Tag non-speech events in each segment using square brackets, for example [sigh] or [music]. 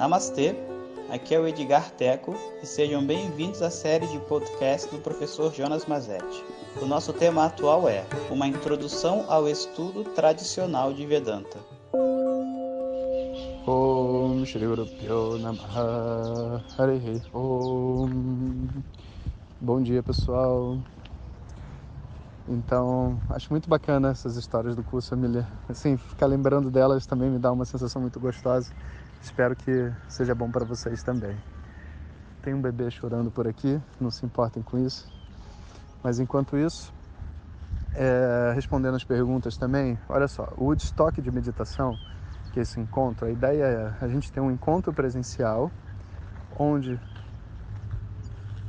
Namastê, aqui é o Edgar Teco e sejam bem-vindos à série de podcast do professor Jonas Mazetti. O nosso tema atual é Uma Introdução ao Estudo Tradicional de Vedanta. Bom dia pessoal. Então, acho muito bacana essas histórias do curso, família Assim, ficar lembrando delas também me dá uma sensação muito gostosa Espero que seja bom para vocês também Tem um bebê chorando por aqui, não se importem com isso Mas enquanto isso, é, respondendo as perguntas também Olha só, o Woodstock de meditação que esse encontro, a ideia é a gente ter um encontro presencial onde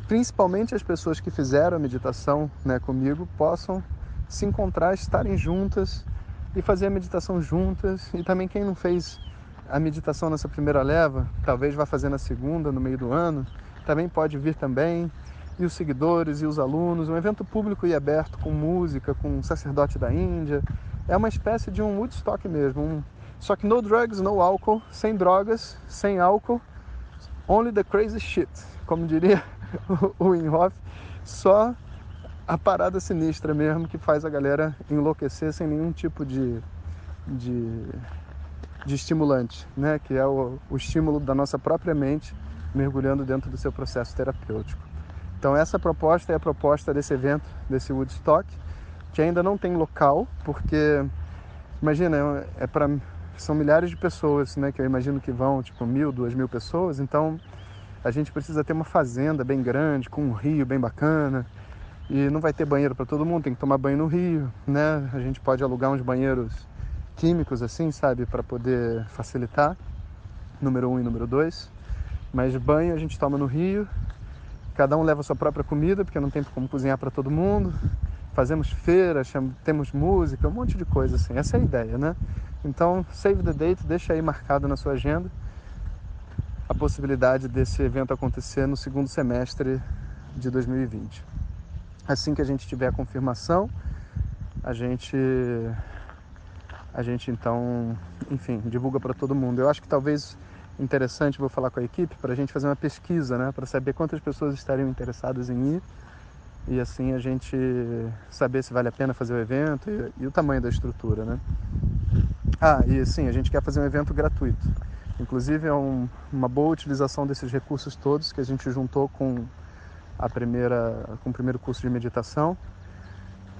principalmente as pessoas que fizeram a meditação né, comigo possam se encontrar, estarem juntas e fazer a meditação juntas. E também quem não fez a meditação nessa primeira leva, talvez vá fazer na segunda, no meio do ano, também pode vir também. E os seguidores e os alunos, um evento público e aberto com música, com um sacerdote da Índia. É uma espécie de um Woodstock mesmo, um, só que no drugs, no álcool, sem drogas, sem álcool, only the crazy shit, como diria [laughs] o Inhoff, só a parada sinistra mesmo que faz a galera enlouquecer sem nenhum tipo de, de, de estimulante, né? que é o, o estímulo da nossa própria mente mergulhando dentro do seu processo terapêutico. Então essa proposta é a proposta desse evento, desse Woodstock, que ainda não tem local, porque imagina, é para são milhares de pessoas, né? Que eu imagino que vão, tipo, mil, duas mil pessoas. Então, a gente precisa ter uma fazenda bem grande, com um rio bem bacana. E não vai ter banheiro para todo mundo, tem que tomar banho no rio, né? A gente pode alugar uns banheiros químicos, assim, sabe? Para poder facilitar. Número um e número dois. Mas banho a gente toma no rio. Cada um leva sua própria comida, porque não tem como cozinhar para todo mundo. Fazemos feira, temos música, um monte de coisa assim. Essa é a ideia, né? Então, save the date, deixa aí marcado na sua agenda a possibilidade desse evento acontecer no segundo semestre de 2020. Assim que a gente tiver a confirmação, a gente a gente então, enfim, divulga para todo mundo. Eu acho que talvez interessante, vou falar com a equipe, para a gente fazer uma pesquisa, né, para saber quantas pessoas estariam interessadas em ir e assim a gente saber se vale a pena fazer o evento e, e o tamanho da estrutura, né? Ah, e sim, a gente quer fazer um evento gratuito. Inclusive é um, uma boa utilização desses recursos todos que a gente juntou com a primeira, com o primeiro curso de meditação.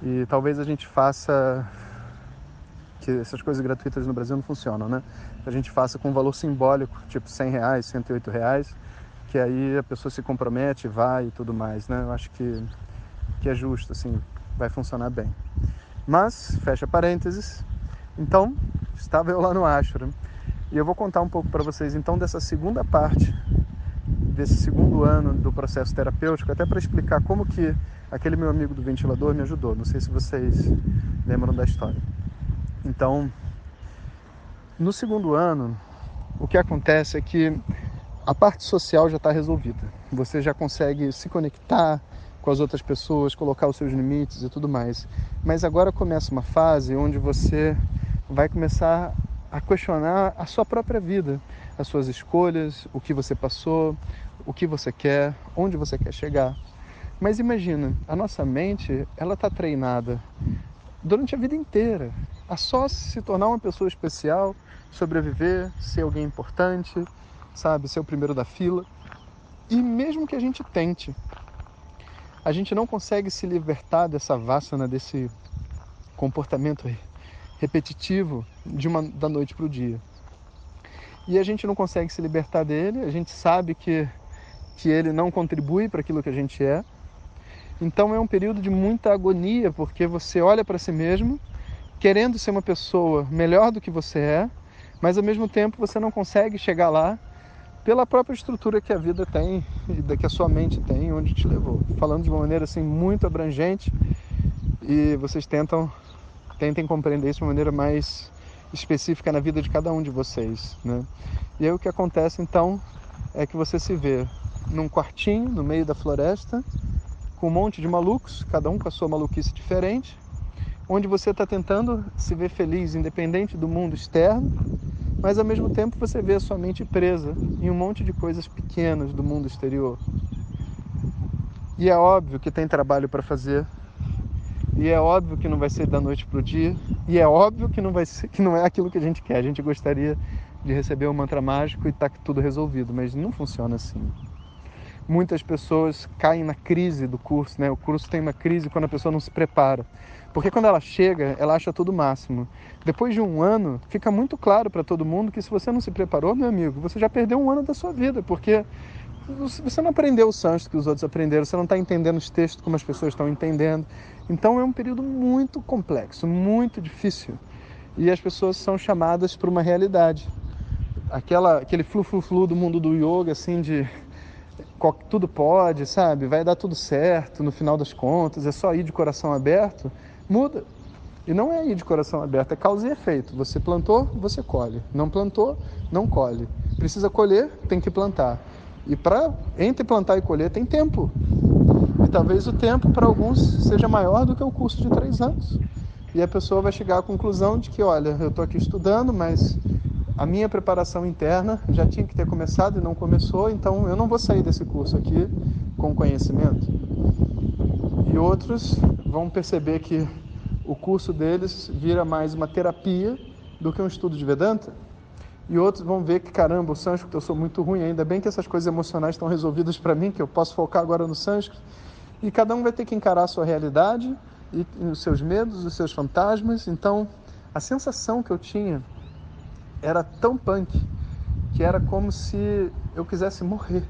E talvez a gente faça que essas coisas gratuitas no Brasil não funcionam, né? A gente faça com um valor simbólico, tipo 100 reais, 108 reais, que aí a pessoa se compromete, vai e tudo mais, né? Eu acho que, que é justo, assim, vai funcionar bem. Mas, fecha parênteses, então, estava eu lá no Ashram. E eu vou contar um pouco para vocês então dessa segunda parte desse segundo ano do processo terapêutico, até para explicar como que aquele meu amigo do ventilador me ajudou. Não sei se vocês lembram da história. Então, no segundo ano, o que acontece é que a parte social já está resolvida. Você já consegue se conectar com as outras pessoas, colocar os seus limites e tudo mais. Mas agora começa uma fase onde você vai começar a questionar a sua própria vida, as suas escolhas, o que você passou, o que você quer, onde você quer chegar. Mas imagina, a nossa mente, ela está treinada durante a vida inteira a só se tornar uma pessoa especial, sobreviver, ser alguém importante, sabe, ser o primeiro da fila. E mesmo que a gente tente, a gente não consegue se libertar dessa vassana, desse comportamento repetitivo de uma da noite para o dia. E a gente não consegue se libertar dele, a gente sabe que, que ele não contribui para aquilo que a gente é. Então é um período de muita agonia, porque você olha para si mesmo, querendo ser uma pessoa melhor do que você é, mas ao mesmo tempo você não consegue chegar lá pela própria estrutura que a vida tem que a sua mente tem, onde te levou. Falando de uma maneira assim muito abrangente e vocês tentam tentem compreender isso de uma maneira mais específica na vida de cada um de vocês, né? E aí o que acontece então é que você se vê num quartinho no meio da floresta com um monte de malucos, cada um com a sua maluquice diferente, onde você está tentando se ver feliz independente do mundo externo mas ao mesmo tempo você vê a sua mente presa em um monte de coisas pequenas do mundo exterior. E é óbvio que tem trabalho para fazer, e é óbvio que não vai ser da noite para o dia, e é óbvio que não vai ser, que não é aquilo que a gente quer. A gente gostaria de receber um mantra mágico e tá tudo resolvido, mas não funciona assim. Muitas pessoas caem na crise do curso, né? O curso tem uma crise quando a pessoa não se prepara. Porque quando ela chega, ela acha tudo máximo. Depois de um ano, fica muito claro para todo mundo que se você não se preparou, meu amigo, você já perdeu um ano da sua vida, porque você não aprendeu o sânscrito que os outros aprenderam, você não está entendendo os textos como as pessoas estão entendendo. Então é um período muito complexo, muito difícil. E as pessoas são chamadas para uma realidade. Aquela, aquele flu-flu-flu do mundo do yoga, assim, de tudo pode, sabe? Vai dar tudo certo no final das contas, é só ir de coração aberto muda. E não é ir de coração aberto, é causa e efeito. Você plantou, você colhe. Não plantou, não colhe. Precisa colher, tem que plantar. E para entre plantar e colher tem tempo. E talvez o tempo para alguns seja maior do que o curso de três anos. E a pessoa vai chegar à conclusão de que, olha, eu estou aqui estudando, mas a minha preparação interna já tinha que ter começado e não começou, então eu não vou sair desse curso aqui com conhecimento. E outros vão perceber que o curso deles vira mais uma terapia do que um estudo de Vedanta. E outros vão ver que, caramba, o sânscrito eu sou muito ruim, ainda bem que essas coisas emocionais estão resolvidas para mim, que eu posso focar agora no sânscrito. E cada um vai ter que encarar a sua realidade e, os seus medos, os seus fantasmas. Então, a sensação que eu tinha era tão punk que era como se eu quisesse morrer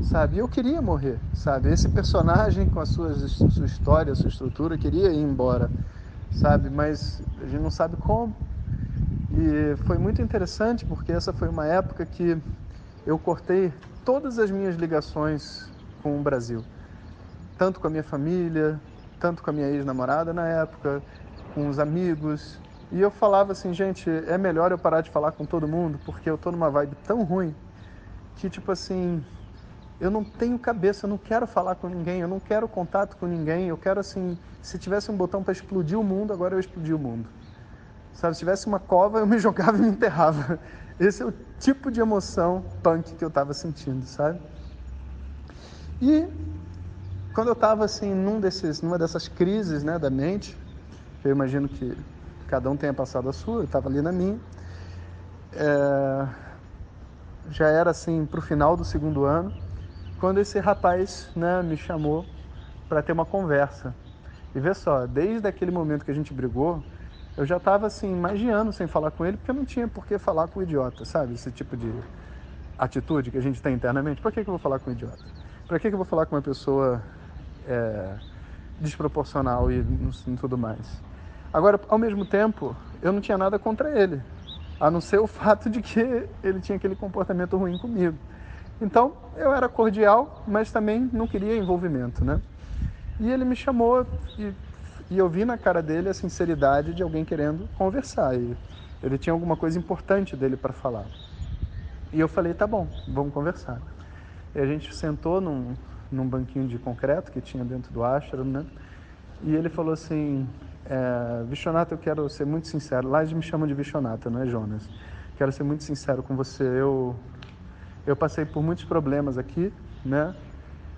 sabe? Eu queria morrer, sabe? Esse personagem com a sua, sua história, sua estrutura, queria ir embora, sabe? Mas a gente não sabe como. E foi muito interessante porque essa foi uma época que eu cortei todas as minhas ligações com o Brasil, tanto com a minha família, tanto com a minha ex-namorada na época, com os amigos. E eu falava assim, gente, é melhor eu parar de falar com todo mundo porque eu tô numa vibe tão ruim que tipo assim, eu não tenho cabeça, eu não quero falar com ninguém, eu não quero contato com ninguém, eu quero assim, se tivesse um botão para explodir o mundo, agora eu explodi o mundo. Sabe, se tivesse uma cova, eu me [laughs] jogava e me enterrava. Esse é o tipo de emoção punk que eu estava sentindo, sabe? E quando eu estava assim num desses, numa dessas crises, né, da mente, eu imagino que cada um tenha passado a sua, eu estava ali na minha. É, já era assim para o final do segundo ano quando esse rapaz né, me chamou para ter uma conversa. E vê só, desde aquele momento que a gente brigou, eu já estava assim, mais de sem falar com ele, porque eu não tinha por que falar com o idiota, sabe? Esse tipo de atitude que a gente tem internamente. Por que, que eu vou falar com o idiota? Para que, que eu vou falar com uma pessoa é, desproporcional e, e tudo mais? Agora, ao mesmo tempo, eu não tinha nada contra ele, a não ser o [laughs] fato de que ele tinha aquele comportamento ruim comigo. Então eu era cordial, mas também não queria envolvimento, né? E ele me chamou e, e eu vi na cara dele a sinceridade de alguém querendo conversar. E ele tinha alguma coisa importante dele para falar. E eu falei, tá bom, vamos conversar. E a gente sentou num, num banquinho de concreto que tinha dentro do ashram, né? E ele falou assim, é, Vishonata, eu quero ser muito sincero. Lá eles me chamam de Vishonata, não é Jonas. Quero ser muito sincero com você. Eu eu passei por muitos problemas aqui, né?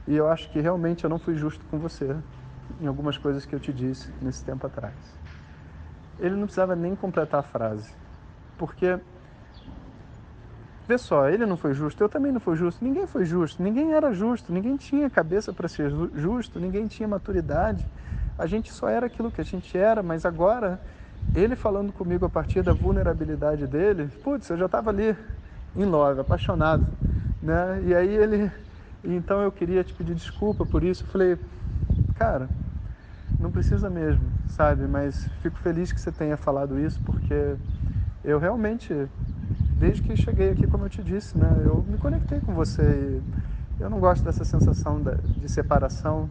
E eu acho que realmente eu não fui justo com você em algumas coisas que eu te disse nesse tempo atrás. Ele não precisava nem completar a frase, porque vê só, ele não foi justo, eu também não fui justo, ninguém foi justo, ninguém era justo, ninguém tinha cabeça para ser justo, ninguém tinha maturidade. A gente só era aquilo que a gente era, mas agora ele falando comigo a partir da vulnerabilidade dele, putz, eu já estava ali em love, apaixonado, né? E aí ele, então eu queria te pedir desculpa por isso. Eu falei, cara, não precisa mesmo, sabe? Mas fico feliz que você tenha falado isso, porque eu realmente, desde que cheguei aqui, como eu te disse, né? Eu me conectei com você. eu não gosto dessa sensação de separação.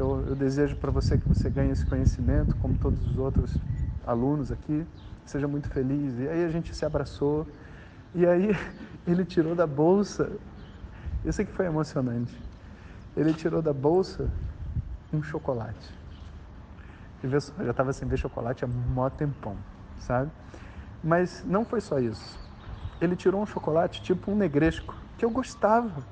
Eu, eu desejo para você que você ganhe esse conhecimento, como todos os outros alunos aqui. Seja muito feliz. E aí a gente se abraçou. E aí [laughs] ele tirou da bolsa, isso que foi emocionante. Ele tirou da bolsa um chocolate. E já estava sem ver chocolate há mó tempão, sabe? Mas não foi só isso. ele tirou um chocolate tipo um negresco, que eu gostava.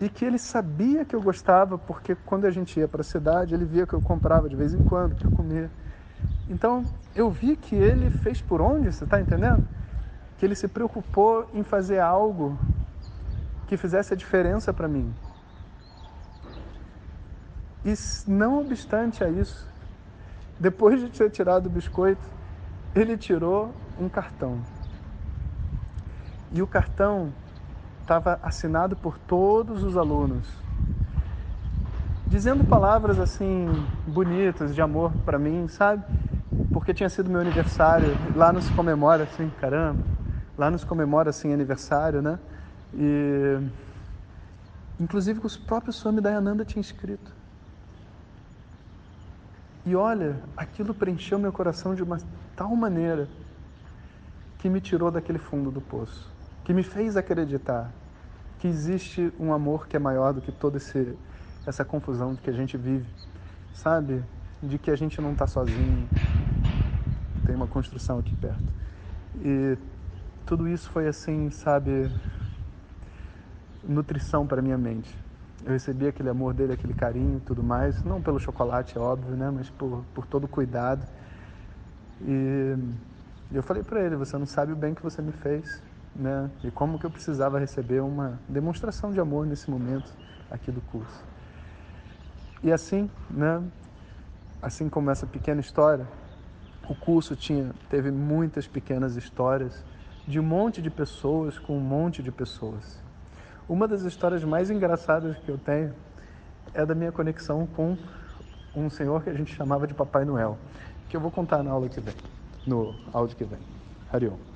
E que ele sabia que eu gostava, porque quando a gente ia para a cidade, ele via que eu comprava de vez em quando para comer. Então, eu vi que ele fez por onde, você está entendendo? Que ele se preocupou em fazer algo que fizesse a diferença para mim. E não obstante a isso, depois de ter tirado o biscoito, ele tirou um cartão. E o cartão estava assinado por todos os alunos, dizendo palavras assim bonitas de amor para mim, sabe? Porque tinha sido meu aniversário, lá nos comemora assim, caramba, lá nos comemora assim aniversário, né? E inclusive que os próprios Swami Dayananda tinha escrito. E olha, aquilo preencheu meu coração de uma tal maneira que me tirou daquele fundo do poço, que me fez acreditar que existe um amor que é maior do que toda esse, essa confusão que a gente vive, sabe? De que a gente não está sozinho. Tem uma construção aqui perto. E tudo isso foi assim, sabe, nutrição para minha mente. Eu recebi aquele amor dele, aquele carinho, tudo mais, não pelo chocolate, é óbvio, né, mas por, por todo o cuidado. E eu falei para ele, você não sabe o bem que você me fez, né? E como que eu precisava receber uma demonstração de amor nesse momento aqui do curso. E assim, né, assim como essa pequena história, o curso tinha teve muitas pequenas histórias de um monte de pessoas com um monte de pessoas. Uma das histórias mais engraçadas que eu tenho é da minha conexão com um senhor que a gente chamava de Papai Noel, que eu vou contar na aula que vem, no áudio que vem. Harion.